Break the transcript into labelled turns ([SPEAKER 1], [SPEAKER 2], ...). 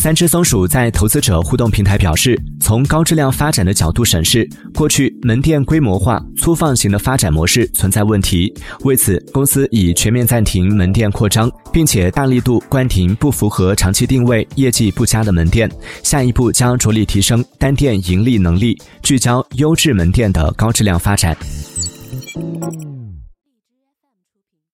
[SPEAKER 1] 三只松鼠在投资者互动平台表示从高质量发展的角度审视过去门店规模化粗放型的发展模式存在问题。为此公司已全面暂停门店扩张并且大力度关停不符合长期定位业绩不佳的门店。下一步将着力提升单店盈利能力聚焦优质门店的高质量发展。